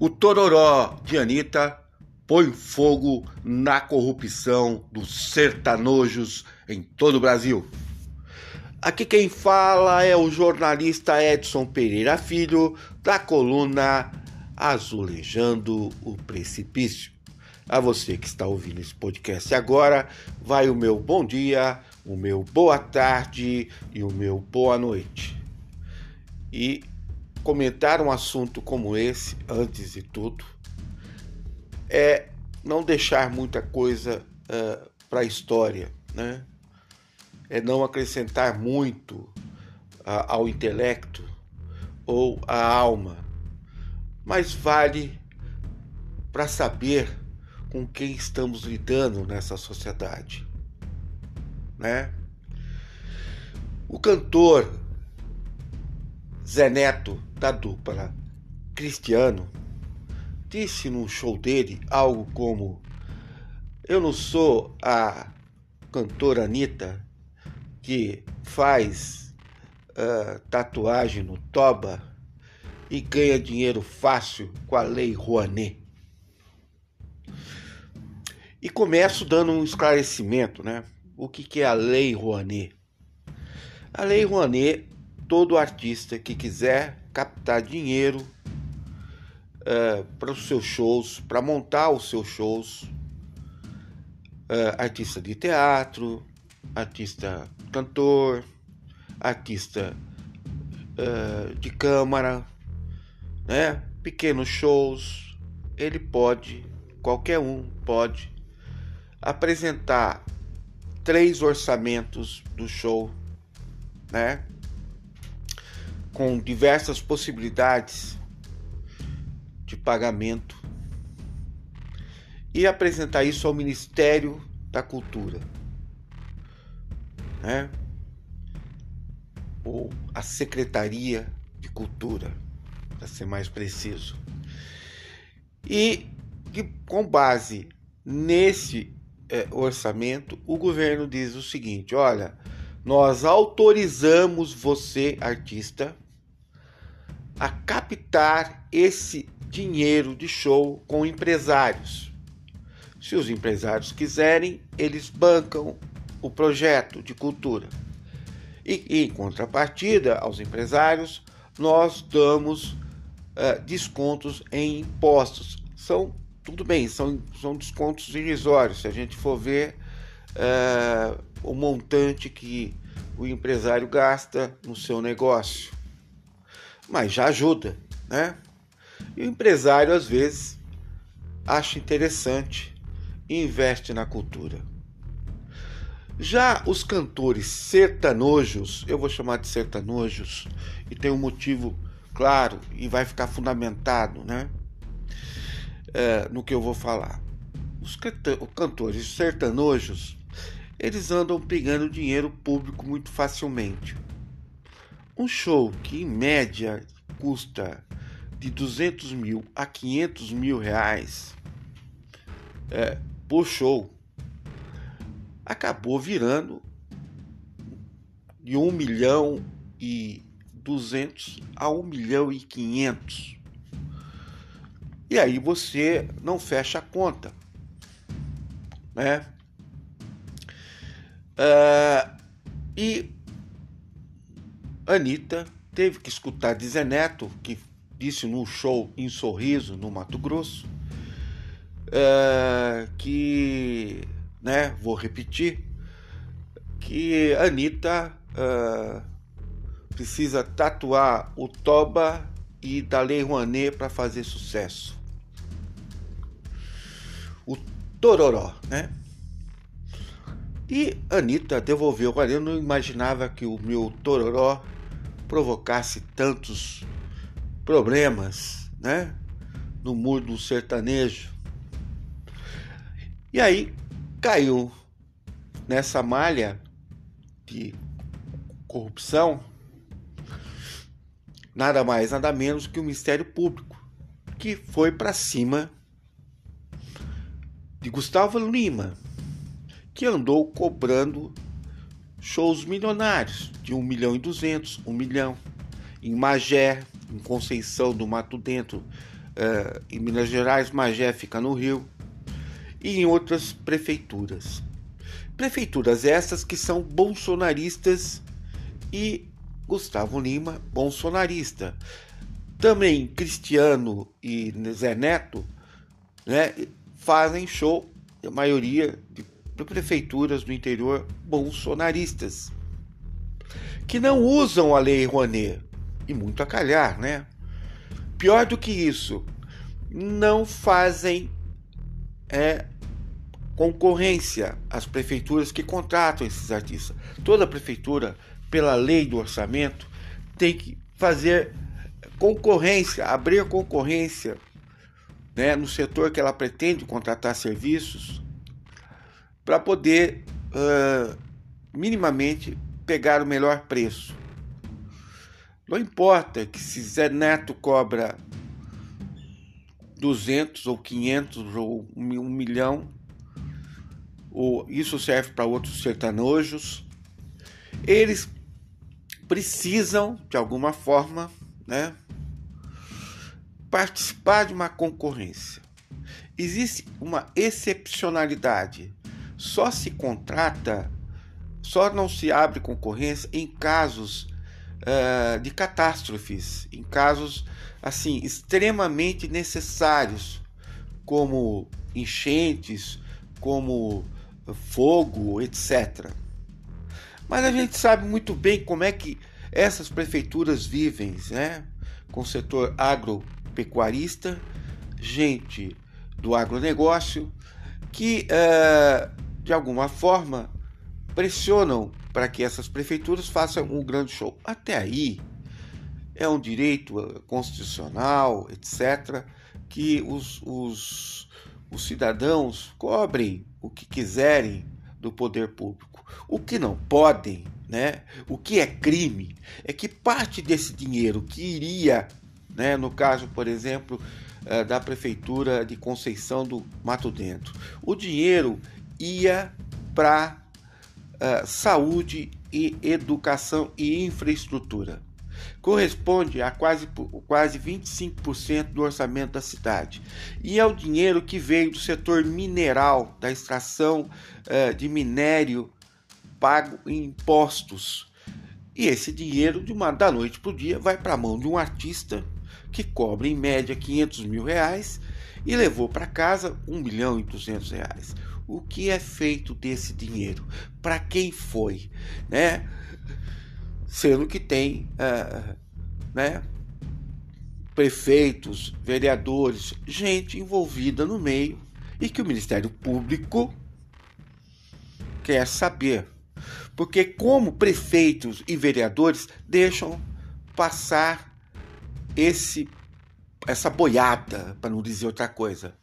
O Tororó de Anitta põe fogo na corrupção dos sertanojos em todo o Brasil. Aqui quem fala é o jornalista Edson Pereira Filho, da coluna Azulejando o Precipício. A você que está ouvindo esse podcast agora, vai o meu bom dia, o meu boa tarde e o meu boa noite. E comentar um assunto como esse, antes de tudo, é não deixar muita coisa uh, para a história, né? É não acrescentar muito uh, ao intelecto ou à alma, mas vale para saber com quem estamos lidando nessa sociedade, né? O cantor Zé Neto, da dupla Cristiano, disse num show dele algo como: Eu não sou a cantora Anitta que faz uh, tatuagem no toba e ganha dinheiro fácil com a lei Rouanet. E começo dando um esclarecimento, né? O que, que é a lei Rouanet? A lei Rouanet todo artista que quiser captar dinheiro uh, para os seus shows, para montar os seus shows, uh, artista de teatro, artista cantor, artista uh, de câmara, né? pequenos shows, ele pode, qualquer um pode apresentar três orçamentos do show, né? Com diversas possibilidades de pagamento e apresentar isso ao Ministério da Cultura, né? ou a Secretaria de Cultura, para ser mais preciso. E, com base nesse é, orçamento, o governo diz o seguinte: olha, nós autorizamos você, artista, a captar esse dinheiro de show com empresários. Se os empresários quiserem, eles bancam o projeto de cultura. E, em contrapartida aos empresários, nós damos uh, descontos em impostos. São, tudo bem, são, são descontos irrisórios. Se a gente for ver uh, o montante que o empresário gasta no seu negócio mas já ajuda, né? E o empresário às vezes acha interessante e investe na cultura. Já os cantores sertanojos, eu vou chamar de sertanojos, e tem um motivo claro e vai ficar fundamentado, né? É, no que eu vou falar. Os cantores sertanojos, eles andam pegando dinheiro público muito facilmente. Um show que em média custa de 200 mil a 500 mil reais é, por show acabou virando de 1 milhão e 200 a 1 milhão e 500. E aí você não fecha a conta, né? Uh, e Anitta teve que escutar de Zé Neto, que disse num show em Sorriso, no Mato Grosso, é, que, né, vou repetir, que Anitta é, precisa tatuar o Toba e da Lei Rouanet para fazer sucesso. O Tororó, né? E Anitta devolveu. Olha, eu não imaginava que o meu Tororó provocasse tantos problemas, né? No mundo sertanejo. E aí caiu nessa malha de corrupção nada mais, nada menos que o Ministério Público, que foi para cima de Gustavo Lima, que andou cobrando shows milionários de 1 milhão e 200, 1 milhão. Em Magé, em Conceição do Mato Dentro, é, em Minas Gerais, Magé fica no Rio, e em outras prefeituras. Prefeituras essas que são bolsonaristas e Gustavo Lima, bolsonarista. Também Cristiano e Zé Neto né, fazem show, a maioria de prefeituras do interior bolsonaristas, que não usam a lei Rouanet, e muito a calhar, né? Pior do que isso, não fazem é, concorrência às prefeituras que contratam esses artistas. Toda prefeitura, pela lei do orçamento, tem que fazer concorrência, abrir concorrência né, no setor que ela pretende contratar serviços para poder uh, minimamente pegar o melhor preço. Não importa que se Zé Neto cobra 200 ou 500 ou um milhão, ou isso serve para outros sertanojos, eles precisam, de alguma forma, né, participar de uma concorrência. Existe uma excepcionalidade. Só se contrata, só não se abre concorrência em casos uh, de catástrofes, em casos assim extremamente necessários, como enchentes, como fogo, etc. Mas a gente sabe muito bem como é que essas prefeituras vivem, né? Com o setor agropecuarista, gente do agronegócio, que uh, de alguma forma pressionam para que essas prefeituras façam um grande show. Até aí é um direito eh, constitucional, etc., que os, os, os cidadãos cobrem o que quiserem do poder público. O que não podem, né? O que é crime é que parte desse dinheiro que iria, né, no caso, por exemplo, eh, da prefeitura de Conceição do Mato Dentro, o dinheiro ia para uh, saúde e educação e infraestrutura. Corresponde a quase, quase 25% do orçamento da cidade. E é o dinheiro que veio do setor mineral, da extração uh, de minério pago em impostos. E esse dinheiro, de uma da noite para o dia, vai para a mão de um artista que cobra em média 500 mil reais e levou para casa 1 milhão e 200 reais o que é feito desse dinheiro, para quem foi, né? Sendo que tem, uh, né? Prefeitos, vereadores, gente envolvida no meio e que o Ministério Público quer saber. Porque, como prefeitos e vereadores deixam passar esse essa boiada, para não dizer outra coisa,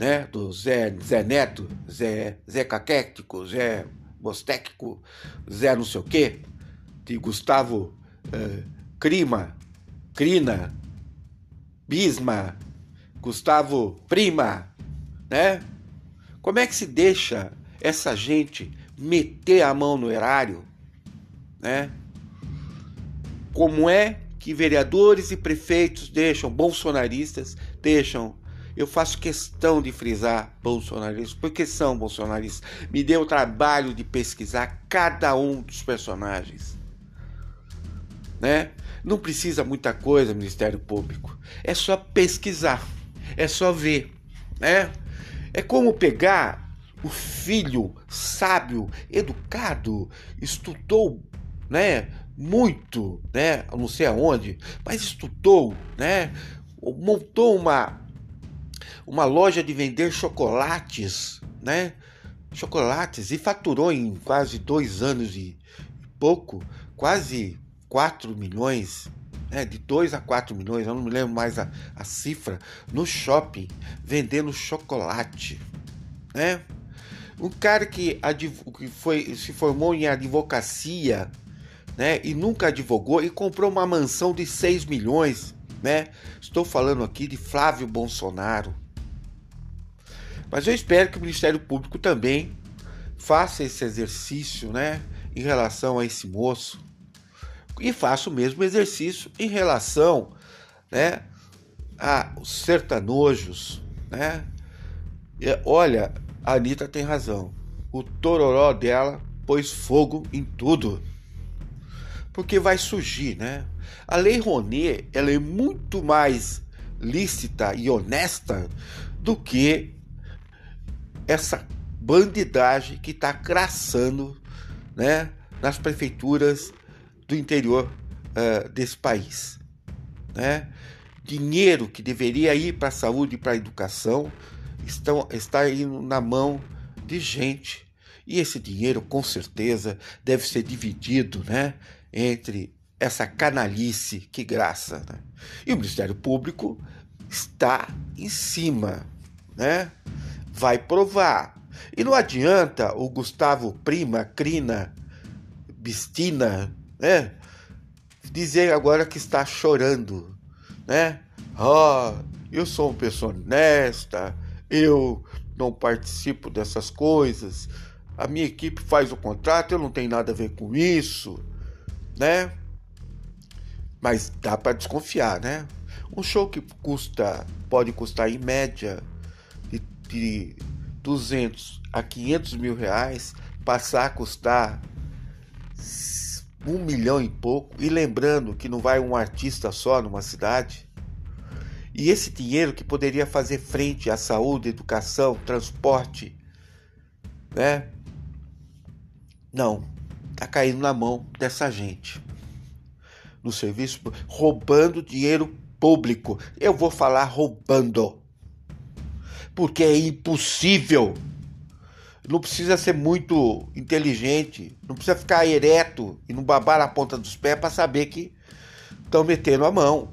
né? Do Zé, Zé Neto, Zé, Zé Caquético, Zé Bostéquico, Zé não sei o quê, de Gustavo uh, Crima, Crina, Bisma, Gustavo Prima, né? Como é que se deixa essa gente meter a mão no erário, né? Como é que vereadores e prefeitos deixam, bolsonaristas, deixam eu faço questão de frisar bolsonaristas, porque são bolsonaristas. Me deu o trabalho de pesquisar cada um dos personagens. Né? Não precisa muita coisa, Ministério Público. É só pesquisar, é só ver, né? É como pegar o filho sábio, educado, estudou, né? Muito, né? Não sei aonde, mas estudou, né? Montou uma uma loja de vender chocolates, né? Chocolates e faturou em quase dois anos e pouco, quase 4 milhões, né? de 2 a 4 milhões, eu não me lembro mais a, a cifra, no shopping, vendendo chocolate. Né? Um cara que, que foi, se formou em advocacia né? e nunca advogou e comprou uma mansão de 6 milhões. Né? Estou falando aqui de Flávio Bolsonaro. Mas eu espero que o Ministério Público também faça esse exercício, né, em relação a esse moço e faça o mesmo exercício em relação, né, os sertanojos, né? E, olha, a Anitta tem razão. O tororó dela pôs fogo em tudo. Porque vai surgir, né? A lei Rouanet, ela é muito mais lícita e honesta do que essa bandidagem que está craçando né, nas prefeituras do interior uh, desse país. Né? Dinheiro que deveria ir para a saúde e para a educação estão, está indo na mão de gente. E esse dinheiro, com certeza, deve ser dividido né, entre essa canalice que graça. Né? E o Ministério Público está em cima, né? Vai provar. E não adianta o Gustavo Prima, Crina, Bistina, né? dizer agora que está chorando, né? Ah, eu sou uma pessoa honesta, eu não participo dessas coisas, a minha equipe faz o contrato, eu não tenho nada a ver com isso, né? Mas dá para desconfiar, né? Um show que custa, pode custar em média de, de 200 a 500 mil reais, passar a custar um milhão e pouco, e lembrando que não vai um artista só numa cidade, e esse dinheiro que poderia fazer frente à saúde, educação, transporte, né? Não, tá caindo na mão dessa gente. No serviço, roubando dinheiro público. Eu vou falar roubando. Porque é impossível não precisa ser muito inteligente, não precisa ficar ereto e não babar na ponta dos pés para saber que estão metendo a mão.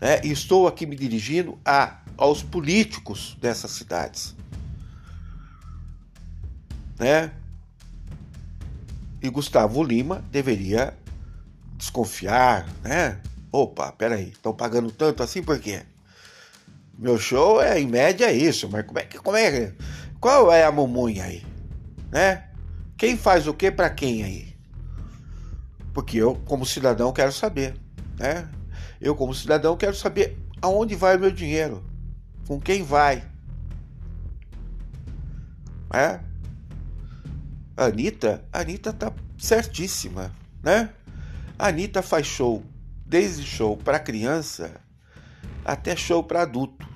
É, estou aqui me dirigindo a, aos políticos dessas cidades. Né? E Gustavo Lima deveria desconfiar, né? Opa, peraí, estão pagando tanto assim por quê? Meu show é em média isso, mas como é que como é qual é a mumunha aí? Né? Quem faz o que para quem aí? Porque eu, como cidadão, quero saber, né? Eu, como cidadão, quero saber aonde vai o meu dinheiro, com quem vai. É? A Anitta, a Anitta tá certíssima, né? A Anitta faz show, desde show para criança até show para adulto.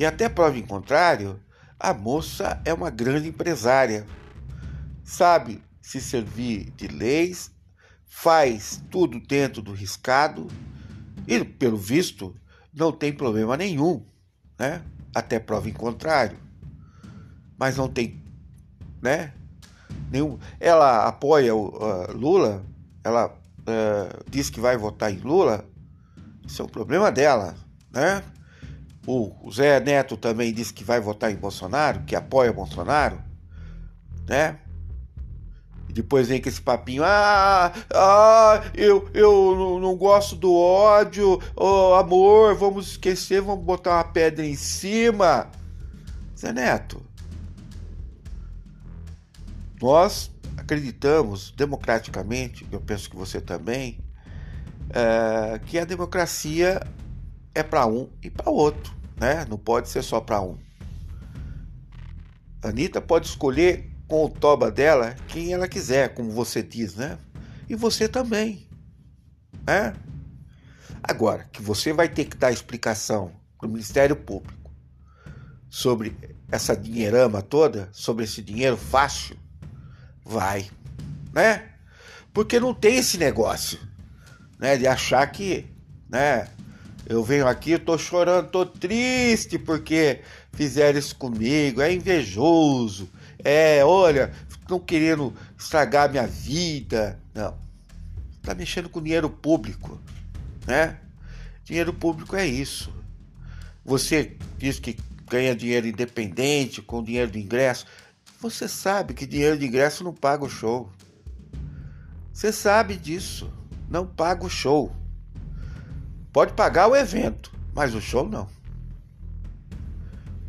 E até prova em contrário, a moça é uma grande empresária, sabe se servir de leis, faz tudo dentro do riscado e, pelo visto, não tem problema nenhum, né? Até prova em contrário. Mas não tem, né? Nenhum. Ela apoia o uh, Lula, ela uh, diz que vai votar em Lula, isso é um problema dela, né? O Zé Neto também disse que vai votar em Bolsonaro, que apoia Bolsonaro, né? E depois vem com esse papinho, ah, ah eu, eu não, não gosto do ódio, oh, amor, vamos esquecer, vamos botar uma pedra em cima. Zé Neto, nós acreditamos democraticamente, eu penso que você também, é, que a democracia é para um e para outro, né? Não pode ser só para um. A Anitta pode escolher com o toba dela quem ela quiser, como você diz, né? E você também, né? Agora, que você vai ter que dar explicação para o Ministério Público sobre essa dinheirama toda, sobre esse dinheiro fácil, vai, né? Porque não tem esse negócio, né? De achar que, né? Eu venho aqui, tô chorando, tô triste porque fizeram isso comigo, é invejoso, é, olha, estão querendo estragar minha vida. Não. Tá mexendo com dinheiro público, né? Dinheiro público é isso. Você diz que ganha dinheiro independente com dinheiro de ingresso. Você sabe que dinheiro de ingresso não paga o show. Você sabe disso. Não paga o show. Pode pagar o evento, mas o show não.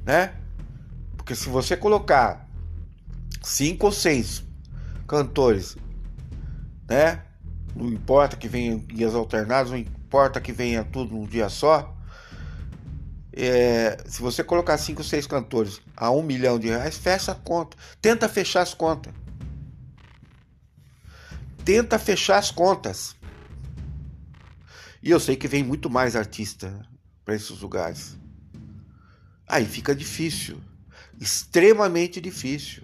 Né? Porque se você colocar cinco ou seis cantores, né? Não importa que venham guias alternados, importa que venha tudo num dia só. É, se você colocar cinco, seis cantores a um milhão de reais, fecha a conta. Tenta fechar as contas. Tenta fechar as contas. E eu sei que vem muito mais artista para esses lugares. Aí fica difícil, extremamente difícil.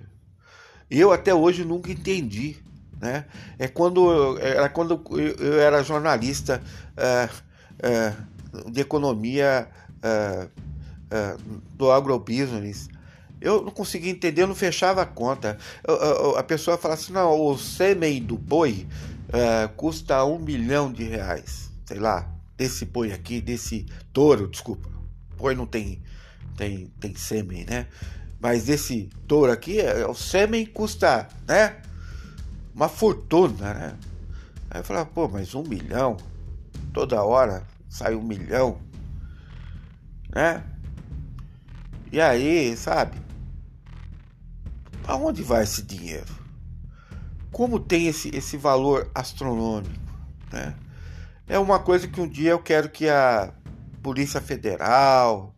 Eu até hoje nunca entendi, né? É quando era quando eu era jornalista uh, uh, de economia uh, do agrobusiness. Eu não conseguia entender, eu não fechava a conta. A pessoa fala assim: não, o sêmen do boi custa um milhão de reais. Sei lá, desse boi aqui, desse touro, desculpa. Boi não tem, tem, tem sêmen, né? Mas esse touro aqui, é, o sêmen custa, né? Uma fortuna, né? Aí eu falava, pô, mas um milhão? Toda hora sai um milhão, né? E aí, sabe? Aonde vai esse dinheiro? Como tem esse, esse valor astronômico, né? É uma coisa que um dia eu quero que a Polícia Federal,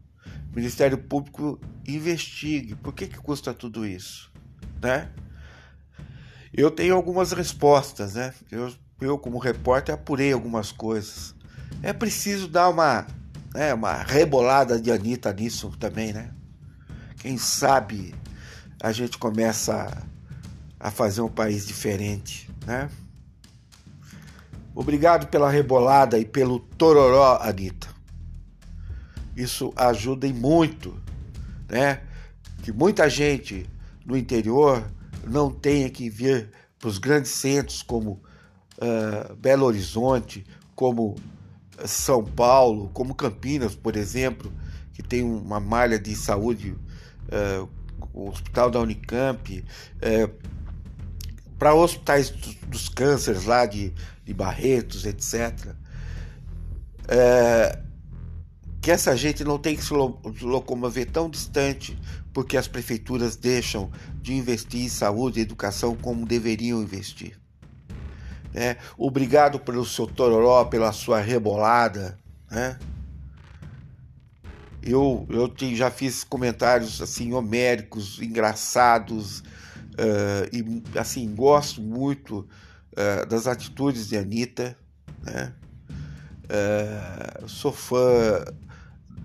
Ministério Público investigue por que, que custa tudo isso, né? Eu tenho algumas respostas, né? Eu, eu como repórter apurei algumas coisas. É preciso dar uma, né, uma rebolada de Anitta nisso também, né? Quem sabe a gente começa a, fazer um país diferente, né? Obrigado pela rebolada e pelo tororó, Anitta. Isso ajuda em muito né? Que muita gente no interior não tenha que vir para os grandes centros como uh, Belo Horizonte, como São Paulo, como Campinas, por exemplo, que tem uma malha de saúde, uh, o Hospital da Unicamp, uh, para hospitais dos, cânceres lá de, de Barretos, etc. Uh, que essa gente não tem que se locomover tão distante porque as prefeituras deixam de investir em saúde e educação como deveriam investir. É, obrigado pelo seu tororó, pela sua rebolada. Né? Eu, eu te, já fiz comentários assim homéricos, engraçados e assim gosto muito uh, das atitudes de Anitta. Né? Uh, sou fã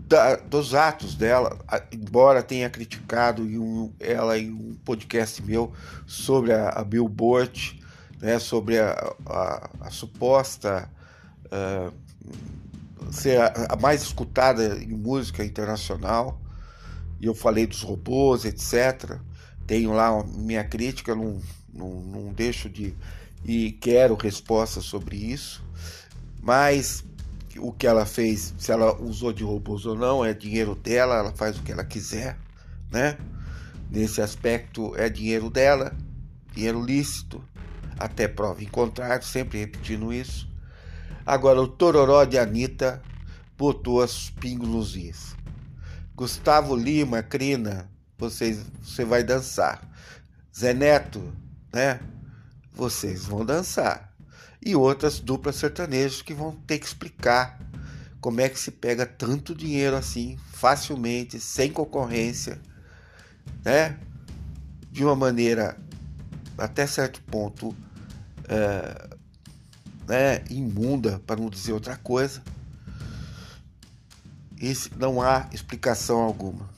da, dos atos dela, embora tenha criticado em um, ela em um podcast meu sobre a, a Billboard, né, sobre a, a, a suposta uh, ser a, mais escutada em música internacional, e eu falei dos robôs, etc. Tenho lá minha crítica, não, não, não deixo de. e quero respostas sobre isso, mas o que ela fez, se ela usou de robôs ou não, é dinheiro dela, ela faz o que ela quiser, né? Nesse aspecto é dinheiro dela, dinheiro lícito, até prova em contrário, sempre repetindo isso. Agora o Tororó de Anitta botou as pingos nos is. Gustavo Lima, Crina, vocês, você vai dançar. Zé Neto, né? Vocês vão dançar e outras duplas sertanejas que vão ter que explicar como é que se pega tanto dinheiro assim facilmente, sem concorrência, né? De uma maneira até certo ponto é, né, imunda, para não dizer outra coisa. E não há explicação alguma.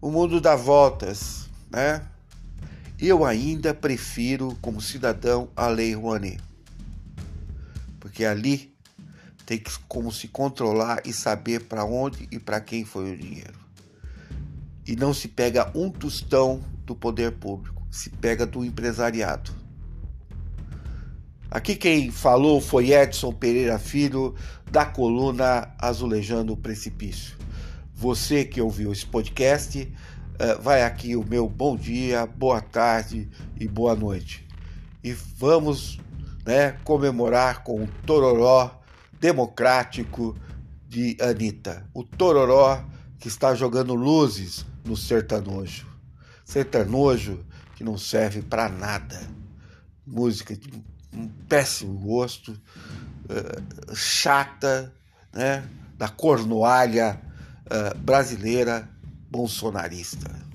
O mundo dá voltas, né? Eu ainda prefiro, como cidadão, a Lei Rouanet. Porque ali tem que como se controlar e saber para onde e para quem foi o dinheiro. E não se pega um tostão do poder público, se pega do empresariado. Aqui quem falou foi Edson Pereira Filho, da coluna Azulejando o Precipício. Você que ouviu esse podcast, eh, vai aqui o meu bom dia, boa tarde e boa noite. E vamos né, comemorar com o Tororó democrático de Anitta. O Tororó que está jogando luzes no sertanojo. Sertanojo que não serve para nada. Música de um péssimo gosto. uh, chata, né, da cornoalha uh, brasileira bolsonarista.